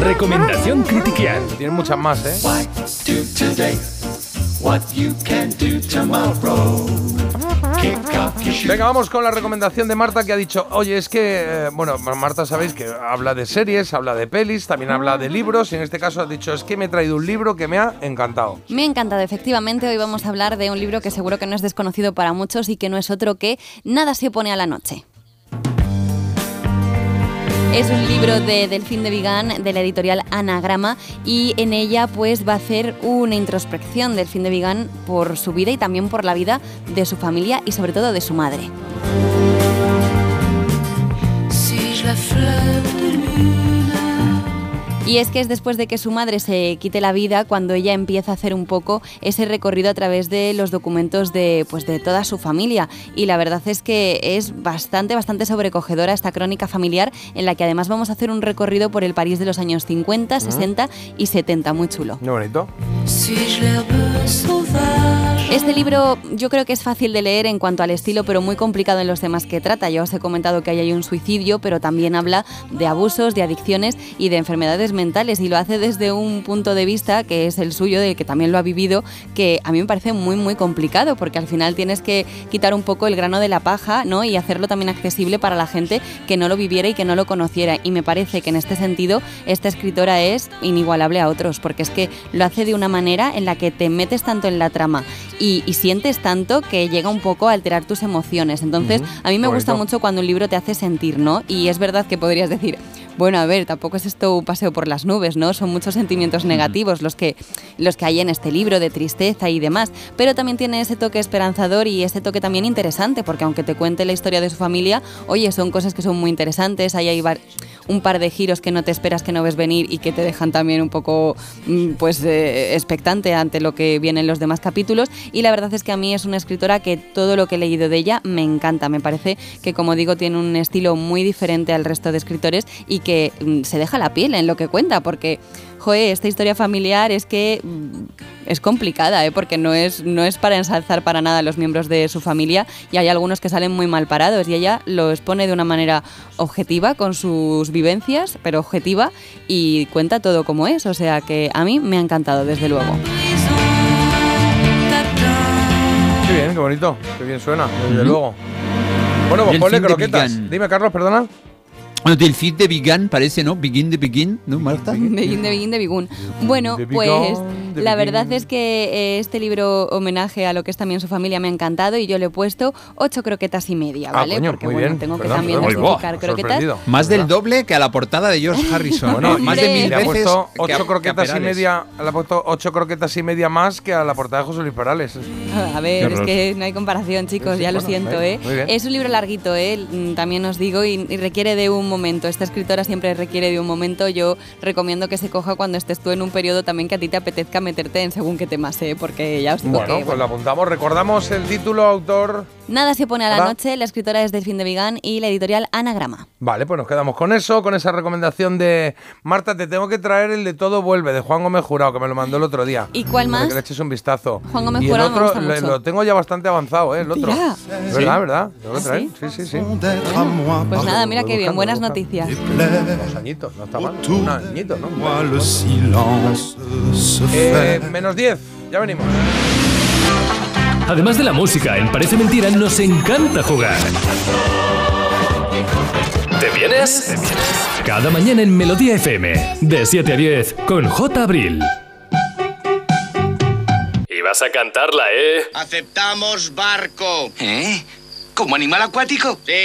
Recomendación Critiquial. Tienen muchas más, ¿eh? Venga, vamos con la recomendación de Marta que ha dicho, oye, es que, eh, bueno, Marta sabéis que habla de series, habla de pelis, también habla de libros y en este caso ha dicho, es que me he traído un libro que me ha encantado. Me ha encantado, efectivamente. Hoy vamos a hablar de un libro que seguro que no es desconocido para muchos y que no es otro que Nada se opone a la noche. Es un libro de Delfín de Vigan de la editorial Anagrama y en ella pues va a hacer una introspección Delfín de Vigan por su vida y también por la vida de su familia y sobre todo de su madre. Y es que es después de que su madre se quite la vida cuando ella empieza a hacer un poco ese recorrido a través de los documentos de, pues, de toda su familia. Y la verdad es que es bastante, bastante sobrecogedora esta crónica familiar en la que además vamos a hacer un recorrido por el París de los años 50, 60 y 70. Muy chulo. Muy bonito. Este libro yo creo que es fácil de leer en cuanto al estilo, pero muy complicado en los temas que trata. Yo os he comentado que ahí hay un suicidio, pero también habla de abusos, de adicciones y de enfermedades mentales y lo hace desde un punto de vista que es el suyo, del que también lo ha vivido, que a mí me parece muy muy complicado porque al final tienes que quitar un poco el grano de la paja, ¿no? Y hacerlo también accesible para la gente que no lo viviera y que no lo conociera y me parece que en este sentido esta escritora es inigualable a otros porque es que lo hace de una manera en la que te metes tanto en la trama y, y sientes tanto que llega un poco a alterar tus emociones. Entonces, a mí me gusta Bonito. mucho cuando un libro te hace sentir, ¿no? Y es verdad que podrías decir, bueno, a ver, tampoco es esto un paseo por las nubes, ¿no? Son muchos sentimientos negativos los que, los que hay en este libro, de tristeza y demás. Pero también tiene ese toque esperanzador y ese toque también interesante, porque aunque te cuente la historia de su familia, oye, son cosas que son muy interesantes. Ahí hay un par de giros que no te esperas, que no ves venir y que te dejan también un poco, mm, pues, eh, expectante ante lo que viene en los demás capítulos. Y la verdad es que a mí es una escritora que todo lo que he leído de ella me encanta. Me parece que, como digo, tiene un estilo muy diferente al resto de escritores y que mm, se deja la piel en lo que cuenta, porque, esta historia familiar es que mm, es complicada, ¿eh? porque no es, no es para ensalzar para nada a los miembros de su familia y hay algunos que salen muy mal parados y ella lo expone de una manera objetiva con sus vivencias, pero objetiva y cuenta todo como es, o sea que a mí me ha encantado desde luego. Qué bien, qué bonito, qué bien suena, desde luego. Bueno, pues ponle croquetas. Dime, Carlos, perdona. Bueno, Delfín de Vigan parece, ¿no? Begin de Begin, ¿no, Marta? Begin de Begin de Bigun. Bueno, pues la Begin. verdad es que eh, este libro homenaje a lo que es también su familia me ha encantado y yo le he puesto ocho croquetas y media, Ah, ¿vale? coño, Porque muy bueno, bien. tengo que Perdón, también justificar croquetas. Más del doble que a la portada de George Harrison. Bueno, más de mil Le ha veces. puesto ocho a croquetas y media, le ha puesto ocho croquetas y media más que a la portada de José Luis Perales. A ver, es que no hay comparación, chicos, Sí, sí, ya lo siento, ¿eh? bien. Es un libro larguito, ¿eh? Mm, También os digo, y, y requiere de un momento. Esta escritora siempre requiere de un momento. Yo recomiendo que se coja cuando estés tú en un periodo también que a ti te apetezca meterte en según qué temas, ¿eh? Porque ya os digo Bueno, que, pues lo apuntamos. Recordamos el título, autor. Nada se pone a la Hola. noche, la escritora es Delfín de Vigan y la editorial Anagrama. Vale, pues nos quedamos con eso, con esa recomendación de Marta. Te tengo que traer el de Todo Vuelve, de Juan Gómez Jurado, que me lo mandó el otro día. ¿Y cuál Para más? Que le eches un vistazo. Juan Gómez y el Jurado me otro gusta mucho. lo tengo ya bastante avanzado, ¿eh? El otro. Tira. ¿Verdad, verdad? Tengo que ¿Ah, traer. sí? Sí, sí, sí. Pues nada, mira qué bien, buenas voy noticias. plaire. Dos añitos, no está mal. Autour Un añito, ¿no? Eh, menos 10, ya venimos. Además de la música, en Parece Mentira nos encanta jugar. ¿Te vienes? Cada mañana en Melodía FM, de 7 a 10, con J. Abril. Y vas a cantarla, ¿eh? Aceptamos barco. ¿Eh? ¿Como animal acuático? Sí.